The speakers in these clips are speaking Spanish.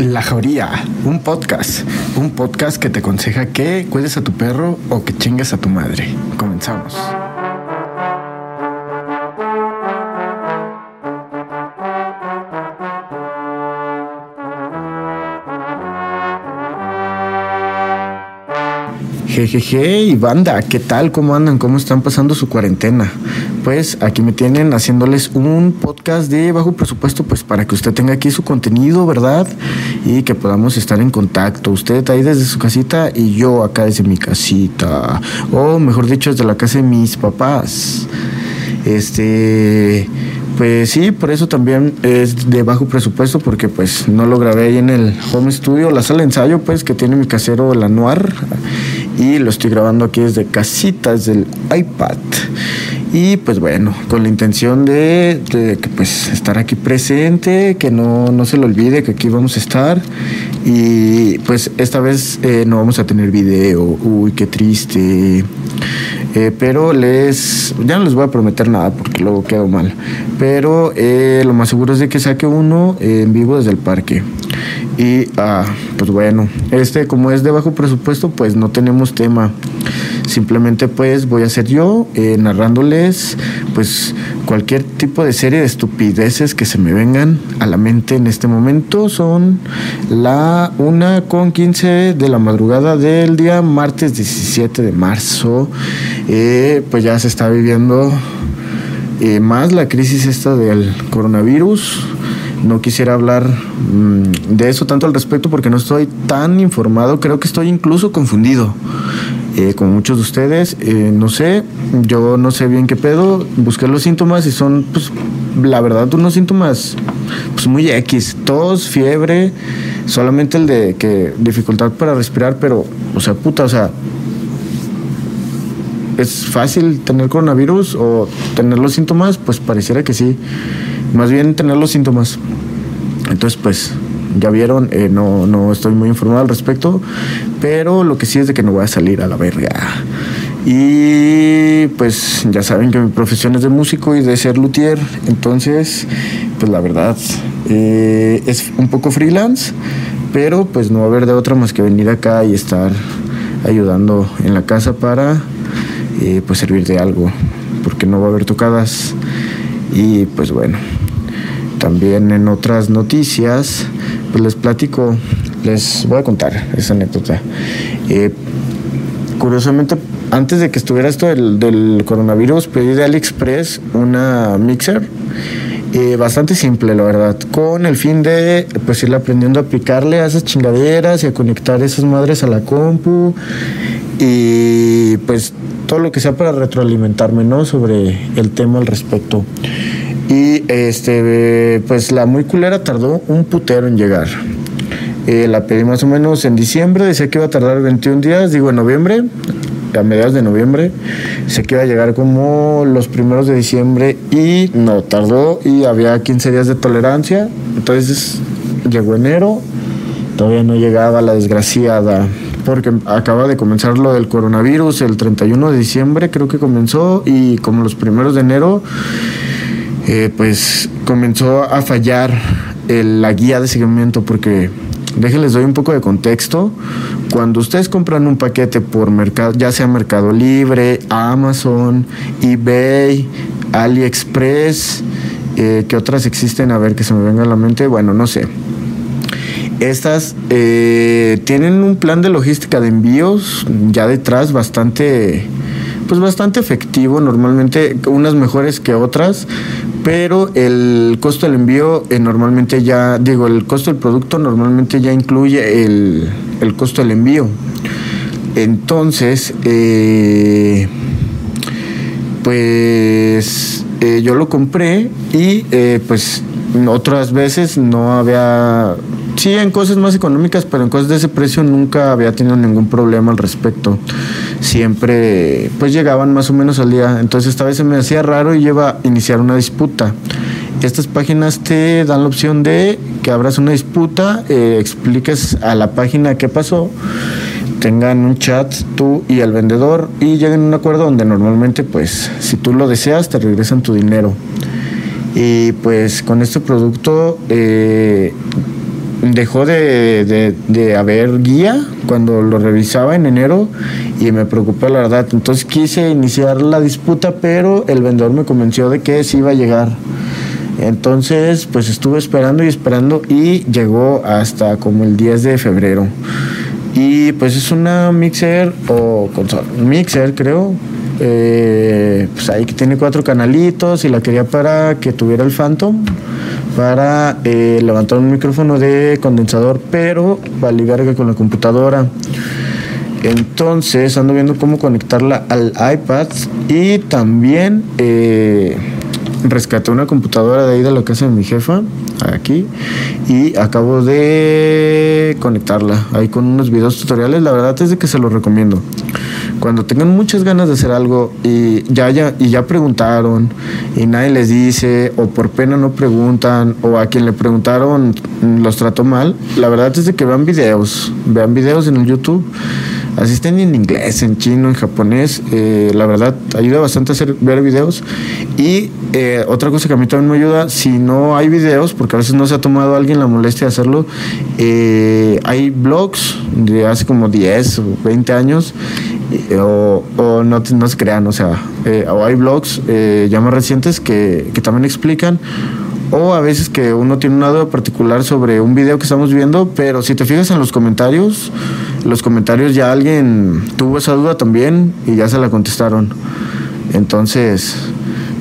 La Jauría, un podcast, un podcast que te aconseja que cuides a tu perro o que chingues a tu madre. Comenzamos. Jejeje y banda, ¿qué tal? ¿Cómo andan? ¿Cómo están pasando su cuarentena? Pues aquí me tienen haciéndoles un podcast de bajo presupuesto, pues para que usted tenga aquí su contenido, ¿verdad? Y que podamos estar en contacto. Usted ahí desde su casita y yo acá desde mi casita. O mejor dicho, desde la casa de mis papás. Este pues sí, por eso también es de bajo presupuesto, porque pues no lo grabé ahí en el home studio, la sala de ensayo, pues que tiene mi casero, el Anuar, y lo estoy grabando aquí desde casita, desde el iPad. Y pues bueno, con la intención de, de pues estar aquí presente, que no, no se lo olvide que aquí vamos a estar. Y pues esta vez eh, no vamos a tener video, uy, qué triste. Eh, pero les ya no les voy a prometer nada porque luego quedo mal pero eh, lo más seguro es de que saque uno en vivo desde el parque y ah, pues bueno este como es de bajo presupuesto pues no tenemos tema simplemente pues voy a ser yo eh, narrándoles pues cualquier tipo de serie de estupideces que se me vengan a la mente en este momento son la 1 con 15 de la madrugada del día martes 17 de marzo eh, pues ya se está viviendo eh, más la crisis esta del coronavirus. No quisiera hablar mm, de eso tanto al respecto porque no estoy tan informado, creo que estoy incluso confundido. Eh, como muchos de ustedes, no sé, yo no sé bien qué pedo, busqué los síntomas y son, pues, la verdad, unos síntomas, pues, muy X, tos, fiebre, solamente el de que dificultad para respirar, pero, o sea, puta, o sea, ¿Es fácil tener coronavirus o tener los síntomas? Pues pareciera que sí. Más bien tener los síntomas. Entonces, pues, ya vieron, eh, no, no estoy muy informado al respecto, pero lo que sí es de que no voy a salir a la verga. Y pues ya saben que mi profesión es de músico y de ser luthier, entonces pues la verdad eh, es un poco freelance, pero pues no va a haber de otra más que venir acá y estar ayudando en la casa para eh, pues servir de algo, porque no va a haber tocadas. Y pues bueno, también en otras noticias, pues les platico, les voy a contar esa anécdota. Eh, curiosamente, antes de que estuviera esto del, del, coronavirus, pedí de AliExpress una mixer. Eh, bastante simple, la verdad, con el fin de pues ir aprendiendo a picarle a esas chingaderas y a conectar esas madres a la compu y pues todo lo que sea para retroalimentarme, ¿no? Sobre el tema al respecto. Y este, pues la muy culera tardó un putero en llegar. Eh, la pedí más o menos en diciembre, decía que iba a tardar 21 días, digo en noviembre, a mediados de noviembre, sé que iba a llegar como los primeros de diciembre y no tardó y había 15 días de tolerancia, entonces llegó enero, todavía no llegaba la desgraciada porque acaba de comenzar lo del coronavirus el 31 de diciembre, creo que comenzó, y como los primeros de enero, eh, pues comenzó a fallar la guía de seguimiento, porque déjenles doy un poco de contexto. Cuando ustedes compran un paquete por mercado, ya sea Mercado Libre, Amazon, eBay, AliExpress, eh, ¿qué otras existen? A ver que se me venga a la mente. Bueno, no sé estas eh, tienen un plan de logística de envíos ya detrás bastante, pues bastante efectivo, normalmente unas mejores que otras, pero el costo del envío eh, normalmente ya, digo, el costo del producto normalmente ya incluye el, el costo del envío. Entonces, eh, pues yo lo compré y pues otras veces no había Sí, en cosas más económicas, pero en cosas de ese precio nunca había tenido ningún problema al respecto. Siempre, pues llegaban más o menos al día. Entonces esta vez se me hacía raro y lleva a iniciar una disputa. Estas páginas te dan la opción de que abras una disputa, eh, expliques a la página qué pasó, tengan un chat tú y el vendedor y lleguen a un acuerdo donde normalmente, pues, si tú lo deseas, te regresan tu dinero. Y pues con este producto... Eh, dejó de, de, haber guía cuando lo revisaba en enero y me preocupé la verdad. Entonces quise iniciar la disputa, pero el vendedor me convenció de que sí iba a llegar. Entonces, pues estuve esperando y esperando y llegó hasta como el 10 de febrero. Y pues es una mixer o consola, mixer creo, eh, pues ahí que tiene cuatro canalitos y la quería para que tuviera el Phantom para eh, levantar un micrófono de condensador, pero para ligar con la computadora. Entonces ando viendo cómo conectarla al iPad y también eh, rescaté una computadora de ahí de la casa de mi jefa, aquí, y acabo de conectarla ahí con unos videos tutoriales. La verdad es de que se los recomiendo cuando tengan muchas ganas de hacer algo y ya, ya, y ya preguntaron y nadie les dice o por pena no preguntan o a quien le preguntaron los trató mal, la verdad es de que vean videos, vean videos en el YouTube. Así estén en inglés, en chino, en japonés. Eh, la verdad, ayuda bastante a hacer, ver videos. Y eh, otra cosa que a mí también me ayuda, si no hay videos, porque a veces no se ha tomado alguien la molestia de hacerlo, eh, hay blogs de hace como 10 o 20 años o, no, no, se crean, o sea, eh, o hay blogs eh, ya más recientes que, que, también explican, o a veces que uno tiene una duda particular sobre un video que estamos viendo, pero si te fijas en los comentarios, los comentarios ya alguien tuvo esa duda también y ya se la contestaron. Entonces,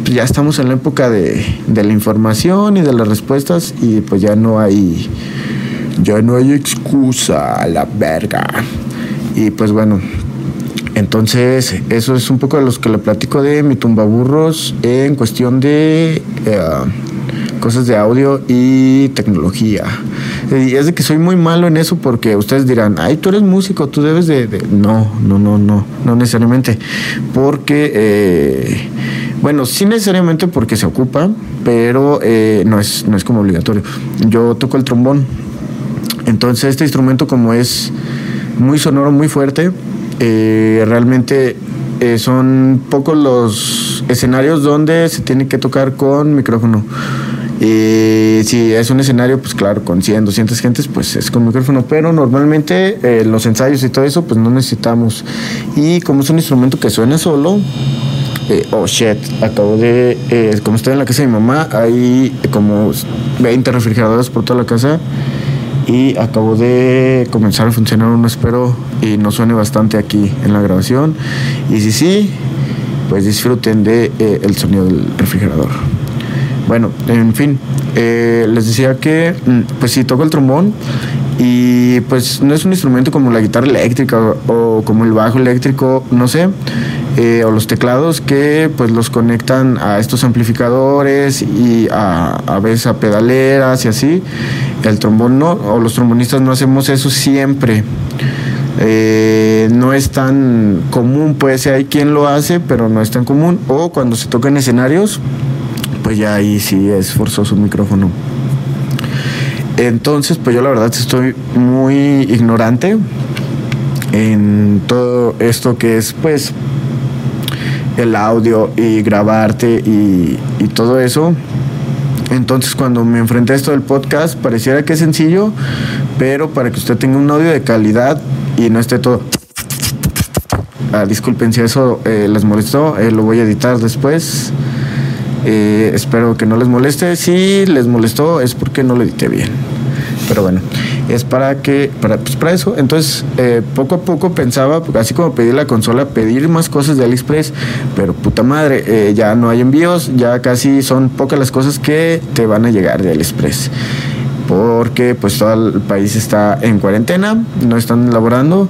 pues ya estamos en la época de, de la información y de las respuestas y pues ya no hay, ya no hay excusa la verga. Y pues bueno, entonces, eso es un poco de los que le platico de mi tumbaburros en cuestión de eh, cosas de audio y tecnología. Y es de que soy muy malo en eso porque ustedes dirán, ay, tú eres músico, tú debes de... No, no, no, no, no necesariamente. Porque, eh, bueno, sí necesariamente porque se ocupa, pero eh, no, es, no es como obligatorio. Yo toco el trombón. Entonces, este instrumento como es muy sonoro, muy fuerte, eh, realmente eh, son pocos los escenarios donde se tiene que tocar con micrófono. Y si es un escenario, pues claro, con 100, 200 gentes, pues es con micrófono, pero normalmente eh, los ensayos y todo eso, pues no necesitamos. Y como es un instrumento que suena solo, oh shit, acabo de, como estoy en la casa de mi mamá, hay como 20 refrigeradores por toda la casa y acabo de comenzar a funcionar uno, espero y no suene bastante aquí en la grabación. Y si sí, pues disfruten de eh, el sonido del refrigerador. Bueno, en fin, eh, les decía que mm, pues sí toco el trombón y pues no es un instrumento como la guitarra eléctrica o, como el bajo eléctrico, no sé, eh, o los teclados que pues los conectan a estos amplificadores y a, a veces a pedaleras y así. El trombón no, o los trombonistas no hacemos eso siempre. Eh, no es tan común, puede ser hay quien lo hace, pero no es tan común. O cuando se toca en escenarios, pues ya ahí sí es forzoso un micrófono. Entonces, pues yo la verdad estoy muy ignorante en todo esto que es, pues, el audio y grabarte y todo eso. Entonces, cuando me enfrenté a esto del podcast, pareciera que es sencillo, pero para que usted tenga un audio de calidad y no esté todo. Ah, disculpen si eso eh, les molestó, eh, lo voy a editar después. Eh, espero que no les moleste. Si les molestó es porque no lo edité bien. Pero bueno, es para que, para, pues para eso. Entonces, poco a poco pensaba, así como pedí la consola, pedir más cosas de AliExpress, pero puta madre, ya no hay envíos, ya casi son pocas las cosas que te van a llegar de AliExpress porque pues todo el país está en cuarentena, no están laborando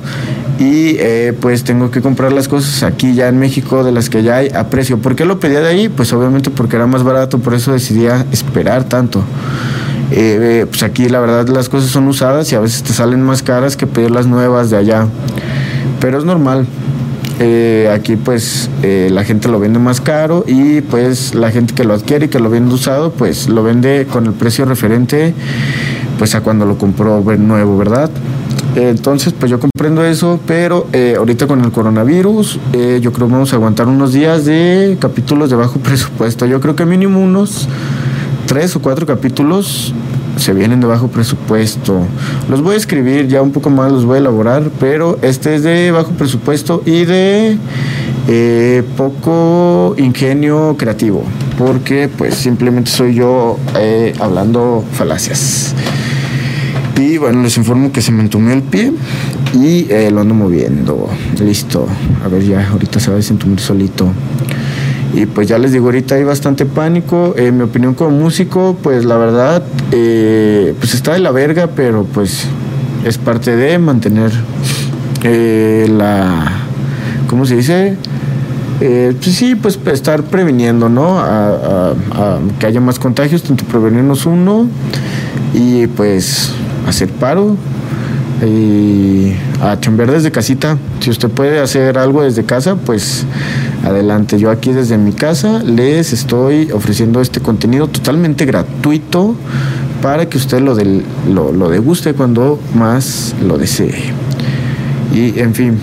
y eh, pues tengo que comprar las cosas aquí ya en México de las que ya hay a precio. ¿Por qué lo pedía de ahí? Pues obviamente porque era más barato, por eso decidí esperar tanto. Eh, pues aquí la verdad las cosas son usadas y a veces te salen más caras que pedir las nuevas de allá. Pero es normal, eh, aquí pues eh, la gente lo vende más caro y pues la gente que lo adquiere y que lo vende usado pues lo vende con el precio referente pues a cuando lo compró nuevo, ¿verdad? Entonces, pues yo comprendo eso, pero eh, ahorita con el coronavirus, yo creo que vamos a aguantar unos días de capítulos de bajo presupuesto. Yo creo que mínimo unos tres o cuatro capítulos se vienen de bajo presupuesto. Los voy a escribir ya un poco más, los voy a elaborar, pero este es de bajo presupuesto y de eh, poco ingenio creativo, porque pues simplemente soy yo eh, hablando falacias. Y bueno, les informo que se me entumió el pie y eh, lo ando moviendo. Listo. A ver, ya ahorita se va a desentumir solito. Y pues ya les digo, ahorita hay bastante pánico. En mi opinión como músico, pues la verdad, eh, pues está de la verga, pero pues es parte de mantener eh, la, ¿cómo se dice? Eh, pues sí, pues estar previniendo, ¿no? A, que haya más contagios, tanto prevenirnos uno y pues hacer paro y a chambear desde casita. Si usted puede hacer algo desde casa, pues adelante. Yo aquí desde mi casa les estoy ofreciendo este contenido totalmente gratuito para que usted lo, del, lo, deguste cuando más lo desee. Y en fin,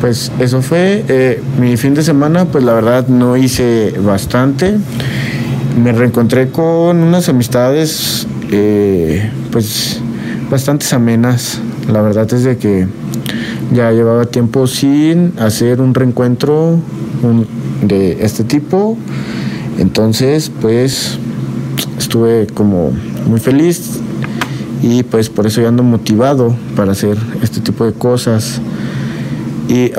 pues eso fue eh, mi fin de semana, pues la verdad no hice bastante. Me reencontré con unas amistades, eh, pues bastante amenas. La verdad es de que ya llevaba tiempo sin hacer un reencuentro de este tipo. Entonces, pues estuve como muy feliz y pues por eso ya ando motivado para hacer este tipo de cosas. Y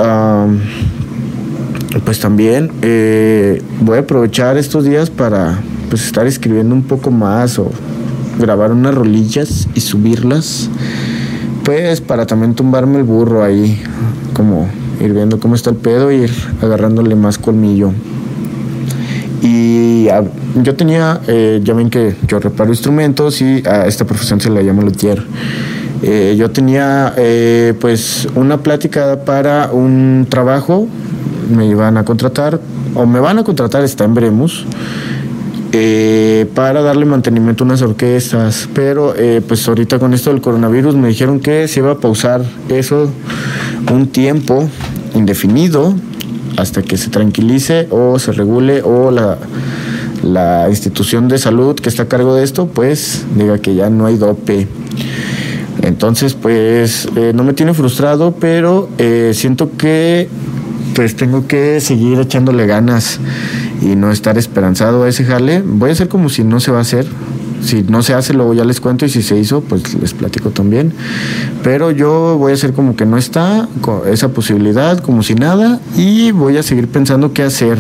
pues también eh, voy a aprovechar estos días para pues estar escribiendo un poco más o grabar unas rolillas y subirlas. Pues para también tumbarme el burro ahí, como ir viendo cómo está el pedo ir agarrándole más colmillo. Y ah, yo tenía, eh, ya ven que yo reparo instrumentos y a esta profesión se le llama luthier. Eh, yo tenía eh, pues una plática para un trabajo, me iban a contratar, o me van a contratar, está en Bremus eh, para darle mantenimiento a unas orquestas. Pero pues ahorita con esto del coronavirus me dijeron que se iba a pausar eso un tiempo indefinido hasta que se tranquilice o se regule o la, la institución de salud que está a cargo de esto pues diga que ya no hay dope. Entonces pues eh, no me tiene frustrado pero siento que pues tengo que seguir echándole ganas y no estar esperanzado a ese jale. Voy a hacer como si no se va a hacer. Si no se hace, luego ya les cuento y si se hizo, pues les platico también. Pero yo voy a hacer como que no está esa posibilidad, como si nada, y voy a seguir pensando qué hacer.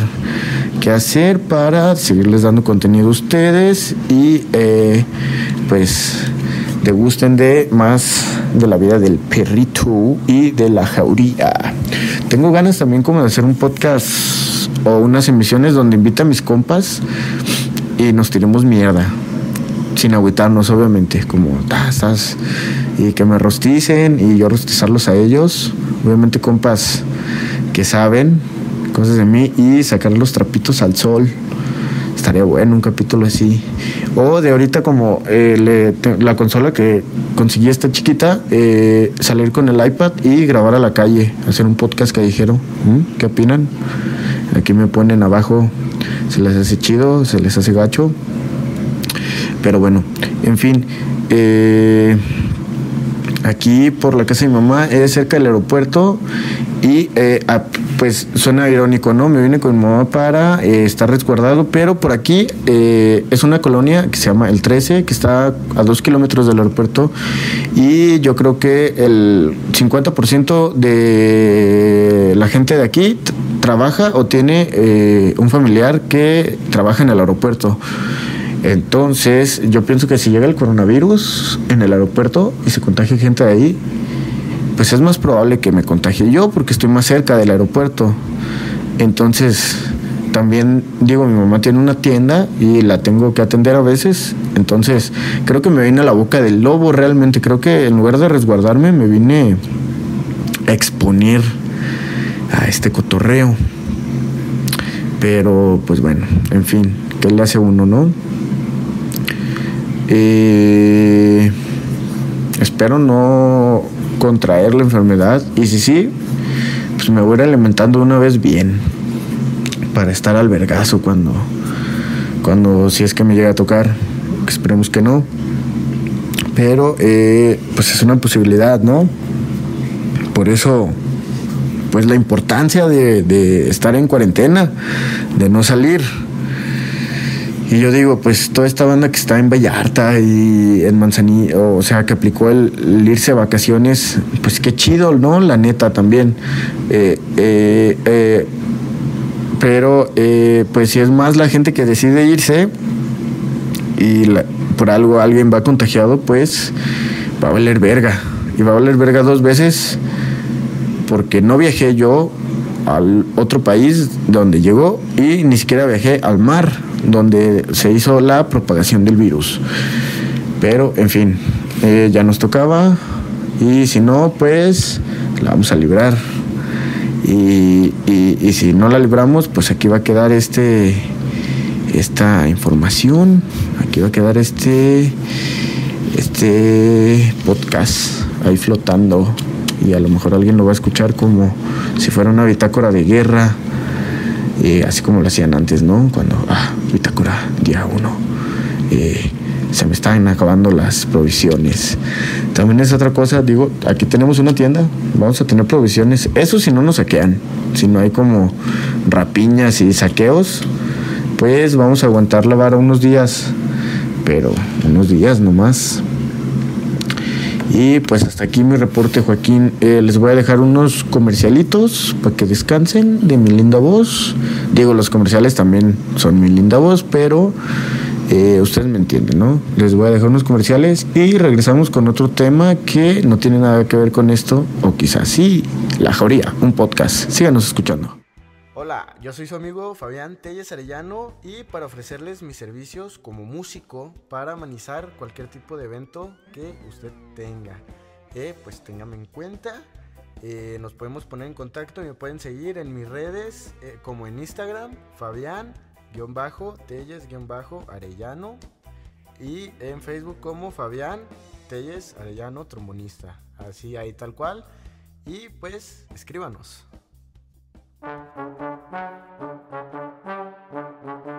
Qué hacer para seguirles dando contenido a ustedes y eh, pues te gusten de más de la vida del perrito y de la jauría. Tengo ganas también como de hacer un podcast o unas emisiones donde invita a mis compas y nos tiremos mierda. Sin agüitarnos, obviamente, como tazas y que me rosticen y yo rostizarlos a ellos. Obviamente, compas que saben cosas de mí y sacar los trapitos al sol. Estaría bueno un capítulo así. O de ahorita, como eh, la consola que conseguí esta chiquita, eh, salir con el iPad y grabar a la calle, hacer un podcast callejero. ¿Mm? ¿Qué opinan? Aquí me ponen abajo, se les hace chido, se les hace gacho. Pero bueno, en fin. Eh, aquí por la casa de mi mamá es cerca del aeropuerto y eh, pues suena irónico, ¿no? Me vine con mi mamá para eh, estar resguardado, pero por aquí es una colonia que se llama El 13, que está a dos kilómetros del aeropuerto y yo creo que el 50% de la gente de aquí trabaja o tiene eh, un familiar que trabaja en el aeropuerto. Entonces, yo pienso que si llega el coronavirus en el aeropuerto y se contagia gente de ahí, pues es más probable que me contagie yo porque estoy más cerca del aeropuerto. Entonces, también digo, mi mamá tiene una tienda y la tengo que atender a veces. Entonces, creo que me vine a la boca del lobo realmente. Creo que en lugar de resguardarme, me vine a exponer a este cotorreo. Pero pues bueno, en fin, ¿qué le hace uno, no? Eh, espero no contraer la enfermedad y si sí, pues me voy a ir alimentando una vez bien para estar al vergazo cuando, cuando si es que me llega a tocar, esperemos que no. pero eh, pues es una posibilidad, ¿no? Por eso, pues la importancia de, de estar en cuarentena, de no salir. Y yo digo, pues toda esta banda que está en Vallarta y en Manzanillo, o sea, que aplicó el, irse a vacaciones, pues qué chido, ¿no? La neta también. Eh, eh, eh, pero, pues si es más la gente que decide irse y por algo alguien va contagiado, pues va a valer verga. Y va a valer verga dos veces porque no viajé yo al otro país donde llegó y ni siquiera viajé al mar donde se hizo la propagación del virus. Pero, en fin, eh, ya nos tocaba y si no, pues la vamos a librar. Y, y, si no la libramos, pues aquí va a quedar este esta información, aquí va a quedar este este podcast ahí flotando y a lo mejor alguien lo va a escuchar como si fuera una bitácora de guerra eh, así como lo hacían antes, ¿no? Cuando, ah, bitácora, día uno, eh, se me están acabando las provisiones. También es otra cosa, digo, aquí tenemos una tienda, vamos a tener provisiones, eso si no nos saquean, si no hay como rapiñas y saqueos, pues vamos a aguantar la vara unos días, pero unos días nomás. Y pues hasta aquí mi reporte, Joaquín. Eh, les voy a dejar unos comercialitos para que descansen de mi linda voz. Digo, los comerciales también son mi linda voz, pero eh, ustedes me entienden, ¿no? Les voy a dejar unos comerciales y regresamos con otro tema que no tiene nada que ver con esto, o quizás sí, La Jauría, un podcast. Síganos escuchando. Hola, yo soy su amigo Fabián Telles Arellano y para ofrecerles mis servicios como músico para amenizar cualquier tipo de evento que usted tenga. Eh, pues téngame en cuenta. Eh, nos podemos poner en contacto y me pueden seguir en mis redes eh, como en Instagram, Fabián-Telles-Arellano y en Facebook como Fabián Telles Arellano Trombonista. Así ahí tal cual. Y pues escríbanos. Thank you.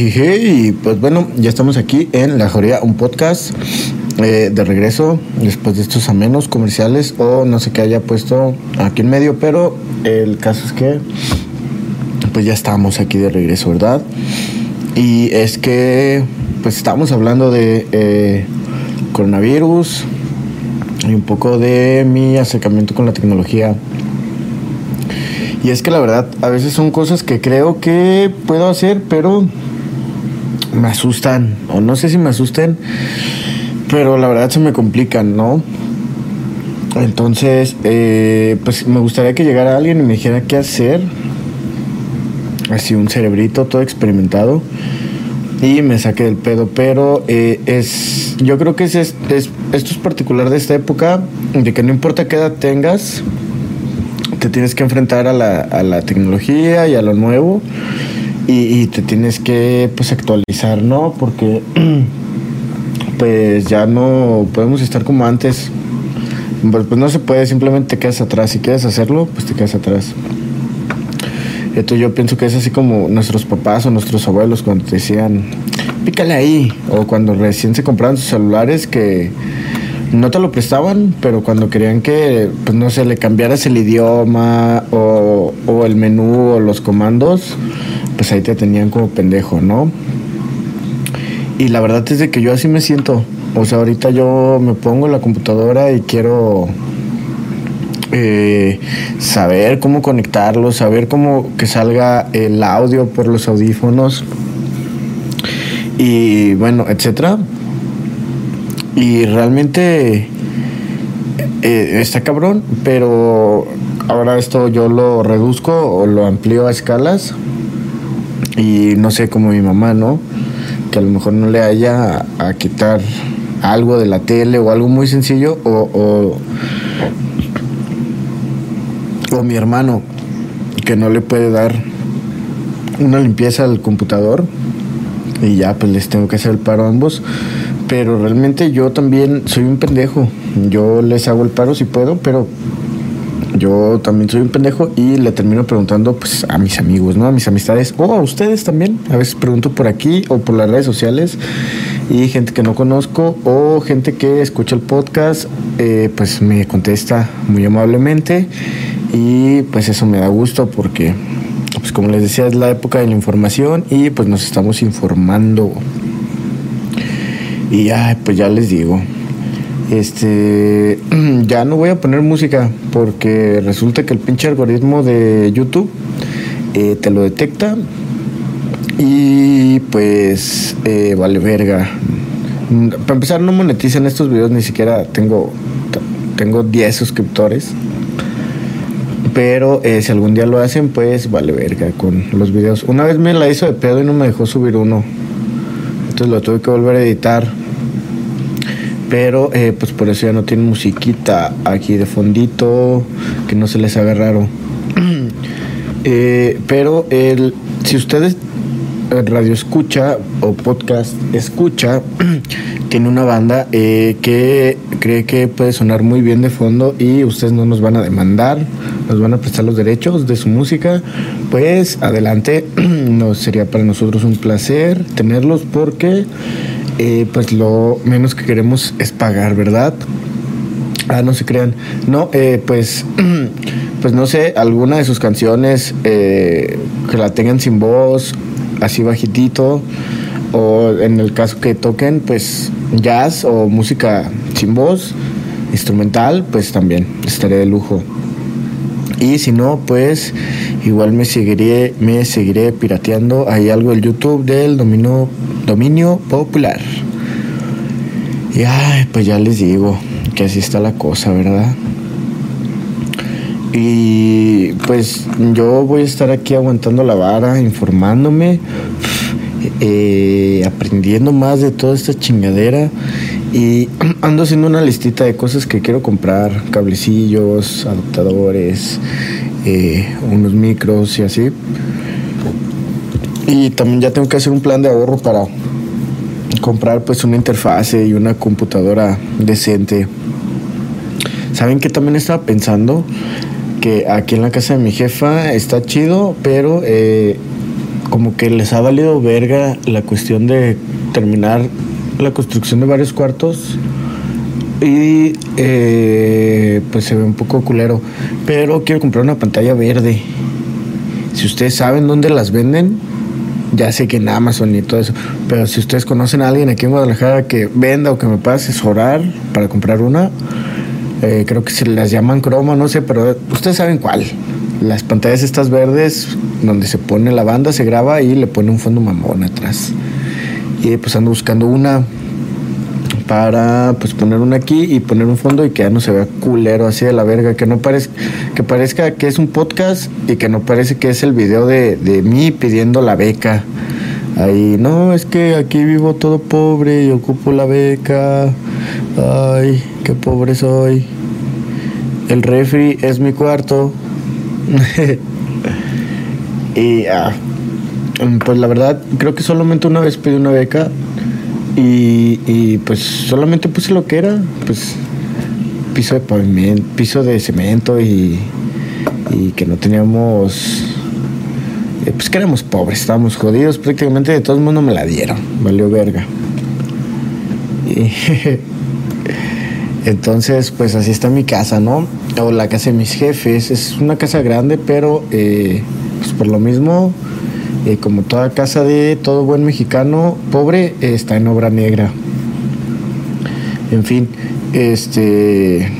Hey, hey, pues bueno, ya estamos aquí en La Joría, un podcast eh, de regreso después de estos amenos comerciales o no sé qué haya puesto aquí en medio, pero el caso es que pues ya estamos aquí de regreso, ¿verdad? Y es que pues estamos hablando de eh, coronavirus y un poco de mi acercamiento con la tecnología y es que la verdad, a veces son cosas que creo que puedo hacer, pero me asustan, o no sé si me asusten, pero la verdad se me complican, ¿no? Entonces, eh, pues me gustaría que llegara alguien y me dijera qué hacer. Así un cerebrito todo experimentado y me saque del pedo. Pero eh, es, yo creo que es, es, esto es particular de esta época, de que no importa qué edad tengas, te tienes que enfrentar a la, a la tecnología y a lo nuevo y, te tienes que pues actualizar, ¿no? Porque pues ya no podemos estar como antes. Pues, pues, no se puede, simplemente te quedas atrás. Si quieres hacerlo, pues te quedas atrás. Esto yo pienso que es así como nuestros papás o nuestros abuelos cuando te decían, pícale ahí. O cuando recién se compraban sus celulares que no te lo prestaban, pero cuando querían que, pues no sé, le cambiaras el idioma o, o el menú o los comandos, pues ahí te tenían como pendejo, ¿no? Y la verdad es de que yo así me siento. O sea, ahorita yo me pongo en la computadora y quiero eh, saber cómo conectarlo, saber cómo que salga el audio por los audífonos y bueno, etcétera. Y realmente eh, está cabrón, pero ahora esto yo lo reduzco o lo amplío a escalas y no sé, como mi mamá, ¿no? Que a lo mejor no le haya a, quitar algo de la tele o algo muy sencillo o, o, o mi hermano que no le puede dar una limpieza al computador y ya pues les tengo que hacer el paro a ambos. Pero realmente yo también soy un pendejo. Yo les hago el paro si puedo, pero yo también soy un pendejo y le termino preguntando pues a mis amigos, ¿no? A mis amistades o a ustedes también. A veces pregunto por aquí o por las redes sociales y gente que no conozco o gente que escucha el podcast, eh, pues me contesta muy amablemente y pues eso me da gusto porque pues como les decía es la época de la información y pues nos estamos informando. Y ay, pues ya les digo, este, ya no voy a poner música porque resulta que el pinche algoritmo de YouTube eh, te lo detecta y pues eh, vale verga. Para empezar no monetizan estos videos, ni siquiera tengo, tengo 10 suscriptores. Pero eh, si algún día lo hacen, pues vale verga con los videos. Una vez me la hizo de pedo y no me dejó subir uno. Entonces lo tuve que volver a editar pero eh, pues por eso ya no tiene musiquita aquí de fondito, que no se les haga raro. Eh, pero el, si ustedes eh, radio escucha o podcast escucha, tiene una banda que cree que puede sonar muy bien de fondo y ustedes no nos van a demandar, nos van a prestar los derechos de su música, pues adelante, no sería para nosotros un placer tenerlos porque eh, pues lo menos que queremos es pagar, ¿verdad? Ah, no se crean. No, eh, pues, pues no sé, alguna de sus canciones eh, que la tengan sin voz, así bajitito, o en el caso que toquen, pues jazz o música sin voz, instrumental, pues también estaría de lujo. Y si no, pues igual me seguiré, me seguiré pirateando. Hay algo el YouTube del dominio, dominio popular. Y ay, pues ya les digo que así está la cosa, ¿verdad? Y pues yo voy a estar aquí aguantando la vara, informándome, eh, aprendiendo más de toda esta chingadera. Y ando haciendo una listita de cosas que quiero comprar, cablecillos, adaptadores, eh, unos micros y así. Y también ya tengo que hacer un plan de ahorro para comprar pues una interfase y una computadora decente. ¿Saben que también estaba pensando? Que aquí en la casa de mi jefa está chido, pero eh, como que les ha valido verga la cuestión de terminar la construcción de varios cuartos y eh, pues se ve un poco culero. Pero quiero comprar una pantalla verde. Si ustedes saben dónde las venden, ya sé que en Amazon y todo eso. Pero si ustedes conocen a alguien aquí en Guadalajara que venda o que me pueda asesorar para comprar una, eh, creo que se las llaman croma, no sé, pero ustedes saben cuál. Las pantallas estas verdes donde se pone la banda, se graba y le pone un fondo mamón atrás. Y pues ando buscando una para pues poner una aquí y poner un fondo y que ya no se vea culero así de la verga, que no parezca que parezca que es un podcast y que no parece que es el video de, de mí pidiendo la beca. Ahí, no, es que aquí vivo todo pobre y ocupo la beca. Ay, qué pobre soy. El refri es mi cuarto. y ah, pues la verdad, creo que solamente una vez pedí una beca y, pues solamente puse lo que era, pues piso de pavimento, piso de cemento y, y que no teníamos, eh, pues que éramos pobres, estábamos jodidos, prácticamente de todo el mundo me la dieron, valió verga. Y, Entonces, pues así está mi casa, ¿no? O la casa de mis jefes. Es una casa grande, pero eh, pues por lo mismo, eh, como toda casa de todo buen mexicano pobre, está en obra negra. En fin, este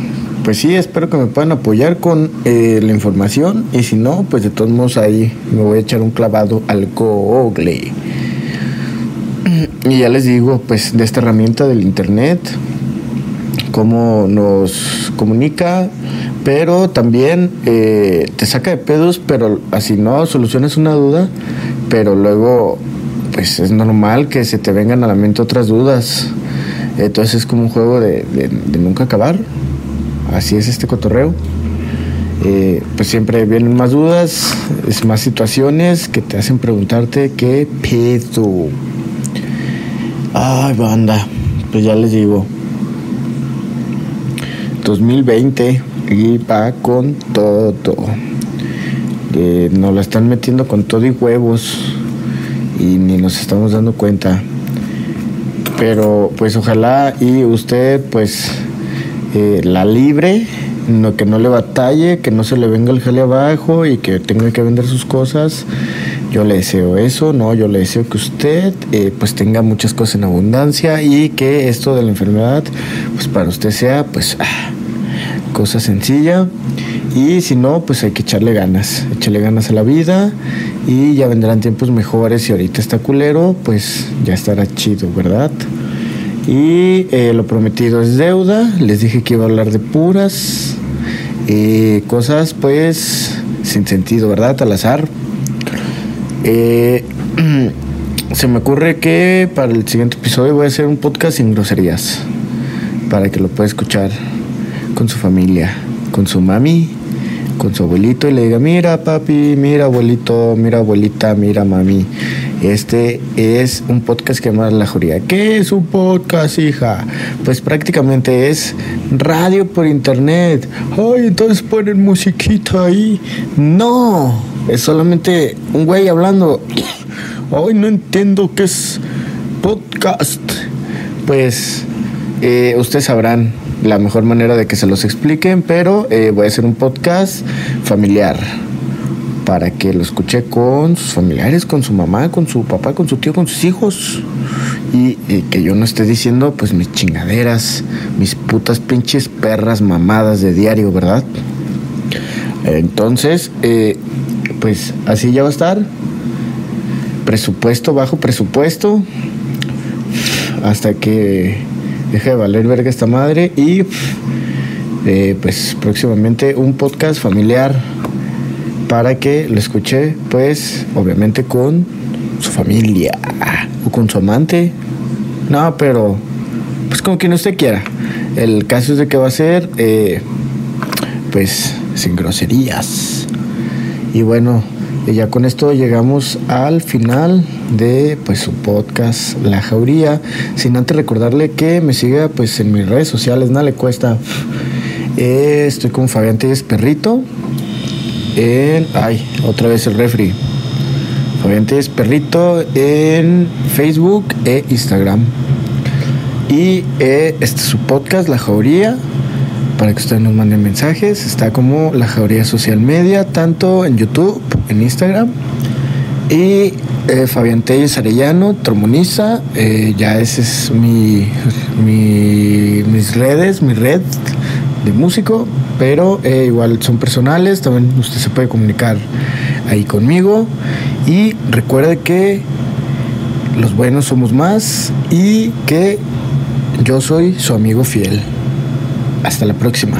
pues sí, espero que me puedan apoyar con eh, la información y si no, pues de todos modos ahí me voy a echar un clavado al Google. Y ya les digo, pues de esta herramienta del Internet, cómo nos comunica, pero también eh, te saca de pedos, pero así no solucionas una duda, pero luego pues es normal que se te vengan a la mente otras dudas. Entonces es como un juego de nunca acabar así es este cotorreo. Eh, pues siempre vienen más dudas, es más situaciones que te hacen preguntarte qué pedo. Ay, banda, pues ya les digo. 2020 y va con todo. nos la están metiendo con todo y huevos y ni nos estamos dando cuenta. Pero pues ojalá y usted pues eh, la libre, no, que no le batalle, que no se le venga el jale abajo y que tenga que vender sus cosas. Yo le deseo eso, no, yo le deseo que usted eh, pues tenga muchas cosas en abundancia y que esto de la enfermedad pues para usted sea pues ah, cosa sencilla y si no pues hay que echarle ganas, echarle ganas a la vida y ya vendrán tiempos mejores y ahorita está culero pues ya estará chido, ¿verdad? Y eh, lo prometido es deuda. Les dije que iba a hablar de puras eh, cosas, pues, sin sentido, ¿verdad? Al azar. Eh, se me ocurre que para el siguiente episodio voy a hacer un podcast sin groserías. Para que lo pueda escuchar con su familia, con su mami, con su abuelito y le diga, mira papi, mira abuelito, mira abuelita, mira mami. Este es un podcast que llama La Juría. ¿Qué es un podcast, hija? Pues prácticamente es radio por internet. Ay, entonces ponen musiquita ahí. No, es solamente un güey hablando. Ay, no entiendo qué es podcast. Pues eh, ustedes sabrán la mejor manera de que se los expliquen, pero eh, voy a hacer un podcast familiar para que lo escuche con sus familiares, con su mamá, con su papá, con su tío, con sus hijos. Y, que yo no esté diciendo pues mis chingaderas, mis putas pinches perras mamadas de diario, ¿verdad? Entonces, eh, pues así ya va a estar. Presupuesto, bajo presupuesto. Hasta que deje de valer verga esta madre. Y eh, pues próximamente un podcast familiar para que lo escuche, pues, obviamente con su familia o con su amante. No, pero, pues, como quien usted quiera. El caso es de que va a ser, eh, pues, sin groserías. Y bueno, ya con esto llegamos al final de pues su podcast La Jauría. Sin antes recordarle que me siga pues en mis redes sociales, nada le cuesta. Eh, estoy con Fabián Telles Perrito en. Ay, otra vez el refri. Fabiantes Perrito en Facebook e Instagram. Y eh, este es su podcast, La Jauría. Para que ustedes nos manden mensajes. Está como La Jauría Social Media, tanto en YouTube, en Instagram. Y eh, Fabián Telles Arellano, trombonista. Eh, ya ese es mi, mi, mis redes, mi red de músico, pero eh, igual son personales, también usted se puede comunicar ahí conmigo y recuerde que los buenos somos más y que yo soy su amigo fiel. Hasta la próxima.